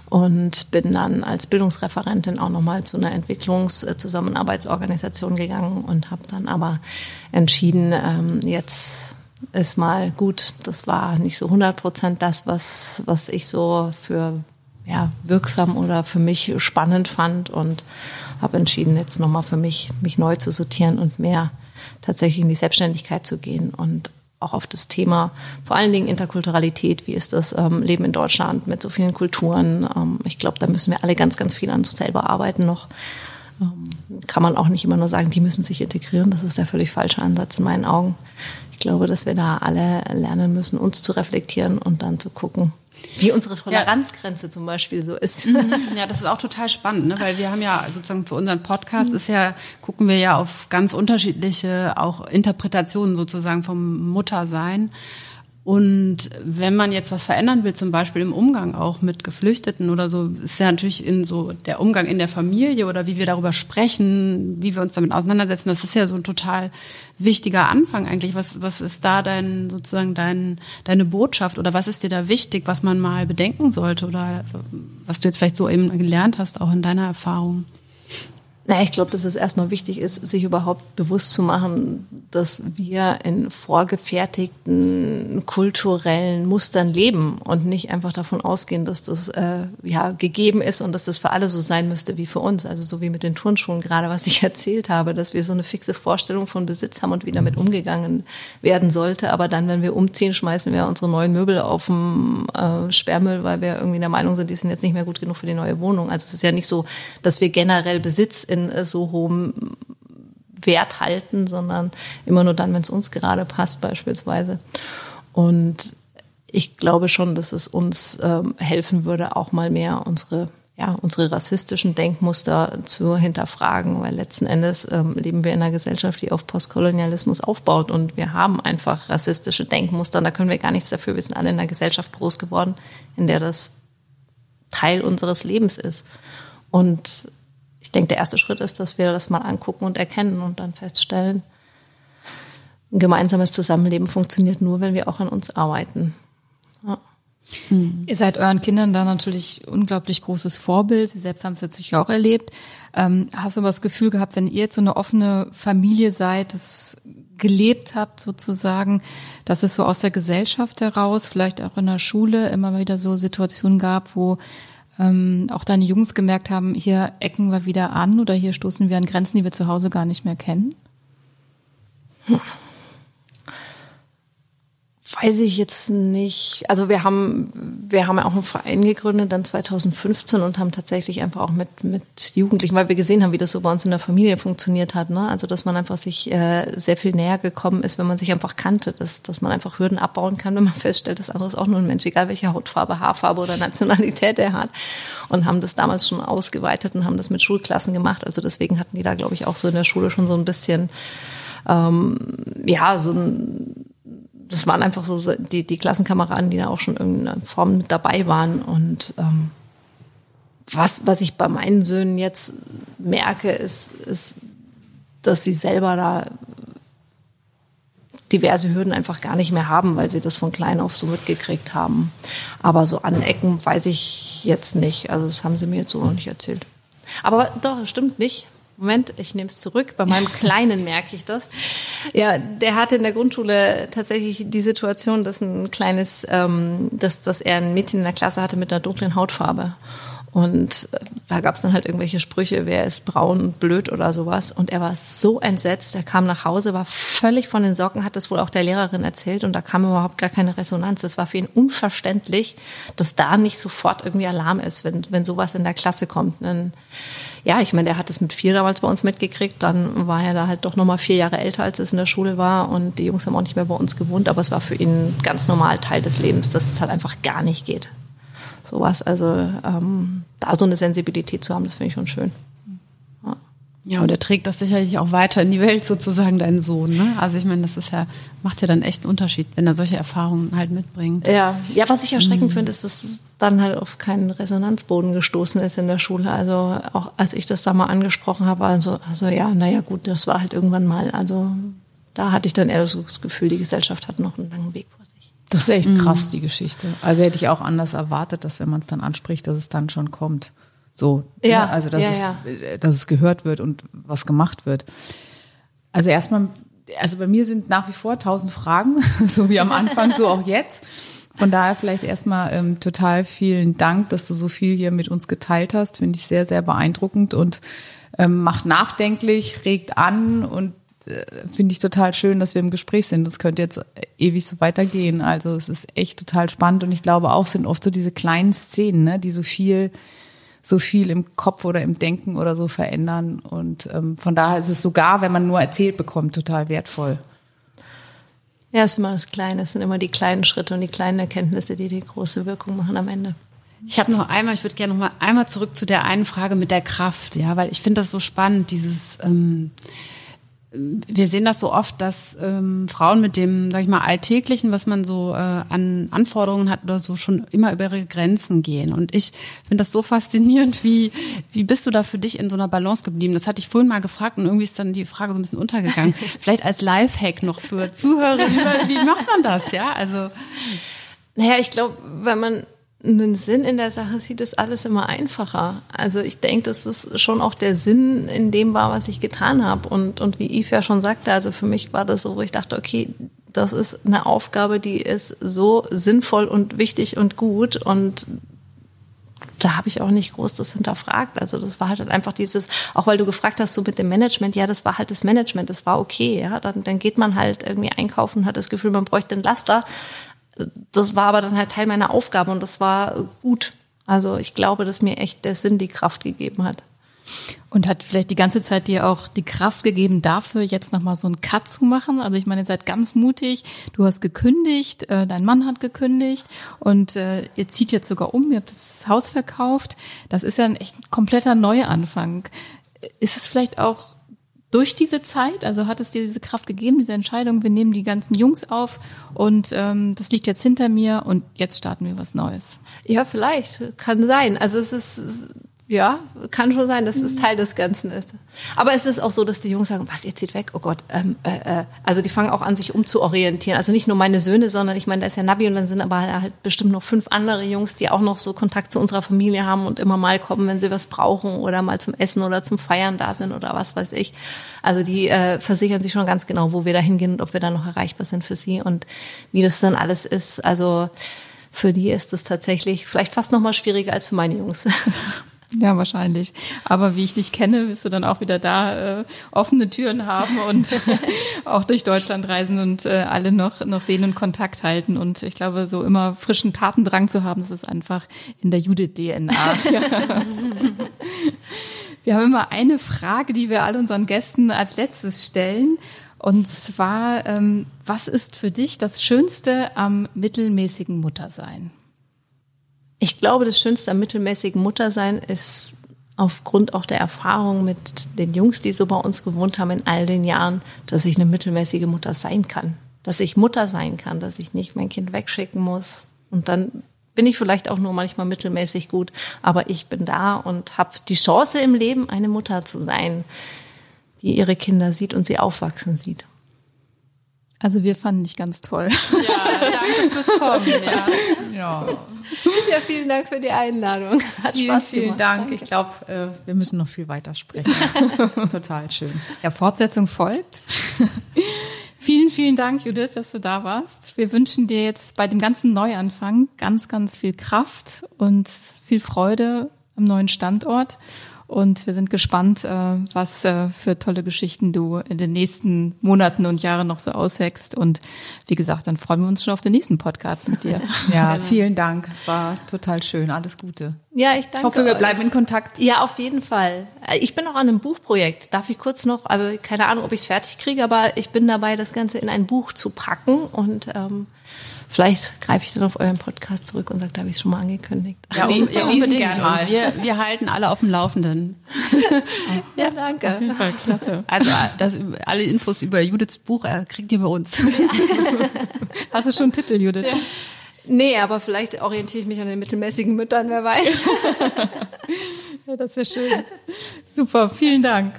und bin dann als Bildungsreferentin auch nochmal zu einer Entwicklungszusammenarbeitsorganisation gegangen und habe dann aber entschieden, ähm, jetzt ist mal gut. Das war nicht so 100 Prozent das, was, was ich so für ja, wirksam oder für mich spannend fand und habe entschieden, jetzt nochmal für mich, mich neu zu sortieren und mehr tatsächlich in die Selbstständigkeit zu gehen und auch auf das Thema, vor allen Dingen Interkulturalität, wie ist das ähm, Leben in Deutschland mit so vielen Kulturen. Ähm, ich glaube, da müssen wir alle ganz, ganz viel an uns selber arbeiten noch. Ähm, kann man auch nicht immer nur sagen, die müssen sich integrieren. Das ist der völlig falsche Ansatz in meinen Augen. Ich glaube, dass wir da alle lernen müssen, uns zu reflektieren und dann zu gucken, wie unsere Toleranzgrenze ja. zum Beispiel so ist. Mhm. Ja, das ist auch total spannend, ne? weil wir haben ja sozusagen für unseren Podcast ist ja, gucken wir ja auf ganz unterschiedliche auch Interpretationen sozusagen vom Muttersein. Und wenn man jetzt was verändern will, zum Beispiel im Umgang auch mit Geflüchteten oder so, ist ja natürlich in so der Umgang in der Familie oder wie wir darüber sprechen, wie wir uns damit auseinandersetzen, das ist ja so ein total wichtiger Anfang eigentlich. Was, was ist da dein, sozusagen dein, deine Botschaft oder was ist dir da wichtig, was man mal bedenken sollte oder was du jetzt vielleicht so eben gelernt hast, auch in deiner Erfahrung? Na, ich glaube, dass es erstmal wichtig ist, sich überhaupt bewusst zu machen, dass wir in vorgefertigten kulturellen Mustern leben und nicht einfach davon ausgehen, dass das äh, ja gegeben ist und dass das für alle so sein müsste wie für uns. Also so wie mit den Turnschuhen gerade, was ich erzählt habe, dass wir so eine fixe Vorstellung von Besitz haben und wie damit umgegangen werden sollte. Aber dann, wenn wir umziehen, schmeißen wir unsere neuen Möbel auf den äh, Sperrmüll, weil wir irgendwie der Meinung sind, die sind jetzt nicht mehr gut genug für die neue Wohnung. Also es ist ja nicht so, dass wir generell Besitz in in äh, so hohem Wert halten, sondern immer nur dann, wenn es uns gerade passt beispielsweise. Und ich glaube schon, dass es uns ähm, helfen würde, auch mal mehr unsere ja, unsere rassistischen Denkmuster zu hinterfragen, weil letzten Endes ähm, leben wir in einer Gesellschaft, die auf Postkolonialismus aufbaut und wir haben einfach rassistische Denkmuster und da können wir gar nichts dafür. Wir sind alle in einer Gesellschaft groß geworden, in der das Teil unseres Lebens ist. Und ich denke, der erste Schritt ist, dass wir das mal angucken und erkennen und dann feststellen, ein gemeinsames Zusammenleben funktioniert nur, wenn wir auch an uns arbeiten. Ja. Hm. Ihr seid euren Kindern da natürlich unglaublich großes Vorbild. Sie selbst haben es jetzt sicher auch erlebt. Ähm, hast du aber das Gefühl gehabt, wenn ihr jetzt so eine offene Familie seid, das gelebt habt sozusagen, dass es so aus der Gesellschaft heraus, vielleicht auch in der Schule immer wieder so Situationen gab, wo ähm, auch deine Jungs gemerkt haben, hier ecken wir wieder an oder hier stoßen wir an Grenzen, die wir zu Hause gar nicht mehr kennen? Weiß ich jetzt nicht. Also wir haben, wir haben ja auch einen Verein gegründet, dann 2015 und haben tatsächlich einfach auch mit, mit Jugendlichen, weil wir gesehen haben, wie das so bei uns in der Familie funktioniert hat. Ne? Also dass man einfach sich äh, sehr viel näher gekommen ist, wenn man sich einfach kannte, dass, dass man einfach Hürden abbauen kann, wenn man feststellt, das andere ist auch nur ein Mensch, egal welche Hautfarbe, Haarfarbe oder Nationalität er hat. Und haben das damals schon ausgeweitet und haben das mit Schulklassen gemacht. Also deswegen hatten die da, glaube ich, auch so in der Schule schon so ein bisschen ähm, ja, so ein das waren einfach so die, die Klassenkameraden, die da auch schon in irgendeiner Form mit dabei waren. Und ähm, was, was ich bei meinen Söhnen jetzt merke, ist, ist, dass sie selber da diverse Hürden einfach gar nicht mehr haben, weil sie das von klein auf so mitgekriegt haben. Aber so Anecken weiß ich jetzt nicht. Also das haben sie mir jetzt so noch nicht erzählt. Aber doch, stimmt nicht. Moment, ich nehme es zurück. Bei meinem Kleinen merke ich das. Ja, der hatte in der Grundschule tatsächlich die Situation, dass ein kleines, ähm, dass, dass er ein Mädchen in der Klasse hatte mit einer dunklen Hautfarbe. Und da gab es dann halt irgendwelche Sprüche, wer ist braun und blöd oder sowas. Und er war so entsetzt. Er kam nach Hause, war völlig von den Socken, hat es wohl auch der Lehrerin erzählt und da kam überhaupt gar keine Resonanz. Es war für ihn unverständlich, dass da nicht sofort irgendwie Alarm ist, wenn, wenn sowas in der Klasse kommt. Dann, ja, ich meine, der hat es mit vier damals bei uns mitgekriegt. Dann war er da halt doch nochmal vier Jahre älter, als es in der Schule war. Und die Jungs haben auch nicht mehr bei uns gewohnt. Aber es war für ihn ganz normal Teil des Lebens, dass es halt einfach gar nicht geht sowas. Also ähm, da so eine Sensibilität zu haben, das finde ich schon schön. Ja. ja, und er trägt das sicherlich auch weiter in die Welt sozusagen, dein Sohn. Ne? Also ich meine, das ist ja, macht ja dann echt einen Unterschied, wenn er solche Erfahrungen halt mitbringt. Ja, ja was ich erschreckend mhm. finde, ist, dass dann halt auf keinen Resonanzboden gestoßen ist in der Schule. Also auch als ich das da mal angesprochen habe, also, also ja, naja gut, das war halt irgendwann mal. Also da hatte ich dann eher so das Gefühl, die Gesellschaft hat noch einen langen Weg vor sich. Das ist echt mhm. krass, die Geschichte. Also hätte ich auch anders erwartet, dass wenn man es dann anspricht, dass es dann schon kommt. So, ne? ja, ne? also dass, ja, es, ja. Äh, dass es gehört wird und was gemacht wird. Also erstmal, also bei mir sind nach wie vor tausend Fragen, so wie am Anfang, so auch jetzt. Von daher vielleicht erstmal ähm, total vielen Dank, dass du so viel hier mit uns geteilt hast. Finde ich sehr, sehr beeindruckend und ähm, macht nachdenklich, regt an und äh, finde ich total schön, dass wir im Gespräch sind. Das könnte jetzt ewig so weitergehen. Also es ist echt total spannend und ich glaube auch sind oft so diese kleinen Szenen, ne, die so viel so viel im Kopf oder im Denken oder so verändern. Und ähm, von daher ist es sogar, wenn man nur erzählt bekommt, total wertvoll. Ja, es ist immer das Kleine, es sind immer die kleinen Schritte und die kleinen Erkenntnisse, die die große Wirkung machen am Ende. Ich habe noch einmal, ich würde gerne noch mal einmal zurück zu der einen Frage mit der Kraft, ja, weil ich finde das so spannend, dieses ähm, wir sehen das so oft, dass ähm, Frauen mit dem, sag ich mal, alltäglichen, was man so äh, an Anforderungen hat oder so, schon immer über ihre Grenzen gehen. Und ich finde das so faszinierend, wie wie bist du da für dich in so einer Balance geblieben? Das hatte ich vorhin mal gefragt und irgendwie ist dann die Frage so ein bisschen untergegangen. Vielleicht als Lifehack noch für Zuhörer, wie macht man das? Ja, also. Naja, ich glaube, wenn man einen Sinn in der Sache sieht, ist alles immer einfacher. Also ich denke, dass es schon auch der Sinn in dem war, was ich getan habe. Und, und wie Yves ja schon sagte, also für mich war das so, wo ich dachte, okay, das ist eine Aufgabe, die ist so sinnvoll und wichtig und gut. Und da habe ich auch nicht groß das hinterfragt. Also das war halt einfach dieses, auch weil du gefragt hast, so mit dem Management, ja, das war halt das Management, das war okay, ja. Dann, dann geht man halt irgendwie einkaufen, hat das Gefühl, man bräuchte einen Laster das war aber dann halt Teil meiner Aufgabe und das war gut. Also ich glaube, dass mir echt der Sinn die Kraft gegeben hat. Und hat vielleicht die ganze Zeit dir auch die Kraft gegeben, dafür jetzt nochmal so einen Cut zu machen? Also ich meine, ihr seid ganz mutig, du hast gekündigt, äh, dein Mann hat gekündigt und äh, ihr zieht jetzt sogar um, ihr habt das Haus verkauft. Das ist ja ein echt kompletter Neuanfang. Ist es vielleicht auch durch diese Zeit? Also hat es dir diese Kraft gegeben, diese Entscheidung, wir nehmen die ganzen Jungs auf und ähm, das liegt jetzt hinter mir und jetzt starten wir was Neues? Ja, vielleicht. Kann sein. Also es ist ja, kann schon sein, dass es Teil des Ganzen ist. Aber es ist auch so, dass die Jungs sagen, was, ihr zieht weg? Oh Gott. Ähm, äh, äh. Also die fangen auch an, sich umzuorientieren. Also nicht nur meine Söhne, sondern ich meine, da ist ja Nabi und dann sind aber halt bestimmt noch fünf andere Jungs, die auch noch so Kontakt zu unserer Familie haben und immer mal kommen, wenn sie was brauchen oder mal zum Essen oder zum Feiern da sind oder was weiß ich. Also die äh, versichern sich schon ganz genau, wo wir da hingehen und ob wir da noch erreichbar sind für sie und wie das dann alles ist. Also für die ist es tatsächlich vielleicht fast noch mal schwieriger als für meine Jungs. Ja, wahrscheinlich. Aber wie ich dich kenne, wirst du dann auch wieder da äh, offene Türen haben und auch durch Deutschland reisen und äh, alle noch, noch sehen und Kontakt halten. Und ich glaube, so immer frischen Tatendrang zu haben, das ist einfach in der Judith-DNA. wir haben immer eine Frage, die wir all unseren Gästen als letztes stellen. Und zwar, ähm, was ist für dich das Schönste am mittelmäßigen Muttersein? Ich glaube, das Schönste am mittelmäßigen Muttersein ist aufgrund auch der Erfahrung mit den Jungs, die so bei uns gewohnt haben in all den Jahren, dass ich eine mittelmäßige Mutter sein kann. Dass ich Mutter sein kann, dass ich nicht mein Kind wegschicken muss. Und dann bin ich vielleicht auch nur manchmal mittelmäßig gut, aber ich bin da und habe die Chance im Leben, eine Mutter zu sein, die ihre Kinder sieht und sie aufwachsen sieht. Also wir fanden dich ganz toll. Ja, danke fürs Kommen. Ja. Ja. Ja, vielen Dank für die Einladung. Hat Vielen, Spaß vielen gemacht. Dank. Ich glaube, äh, wir müssen noch viel weiter sprechen. Total schön. Ja, Fortsetzung folgt. vielen, vielen Dank, Judith, dass du da warst. Wir wünschen dir jetzt bei dem ganzen Neuanfang ganz, ganz viel Kraft und viel Freude am neuen Standort. Und wir sind gespannt, äh, was äh, für tolle Geschichten du in den nächsten Monaten und Jahren noch so auswächst. Und wie gesagt, dann freuen wir uns schon auf den nächsten Podcast mit dir. Ja, vielen Dank. Es war total schön. Alles Gute. Ja, ich danke Ich hoffe, wir bleiben in Kontakt. Ja, auf jeden Fall. Ich bin noch an einem Buchprojekt. Darf ich kurz noch, aber keine Ahnung, ob ich es fertig kriege, aber ich bin dabei, das Ganze in ein Buch zu packen und ähm, vielleicht greife ich dann auf euren Podcast zurück und sage, da habe ich es schon mal angekündigt. Ja, um, ja unbedingt. gern mal. Wir, wir halten alle auf dem Laufenden. ja danke. Voll klasse. Also das, alle Infos über Judiths Buch äh, kriegt ihr bei uns. Hast du schon einen Titel, Judith? Nee, aber vielleicht orientiere ich mich an den mittelmäßigen Müttern, wer weiß. Ja, das wäre schön. Super, vielen Dank.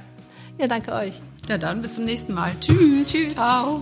Ja, danke euch. Ja, dann bis zum nächsten Mal. Tschüss. Tschüss. Ciao.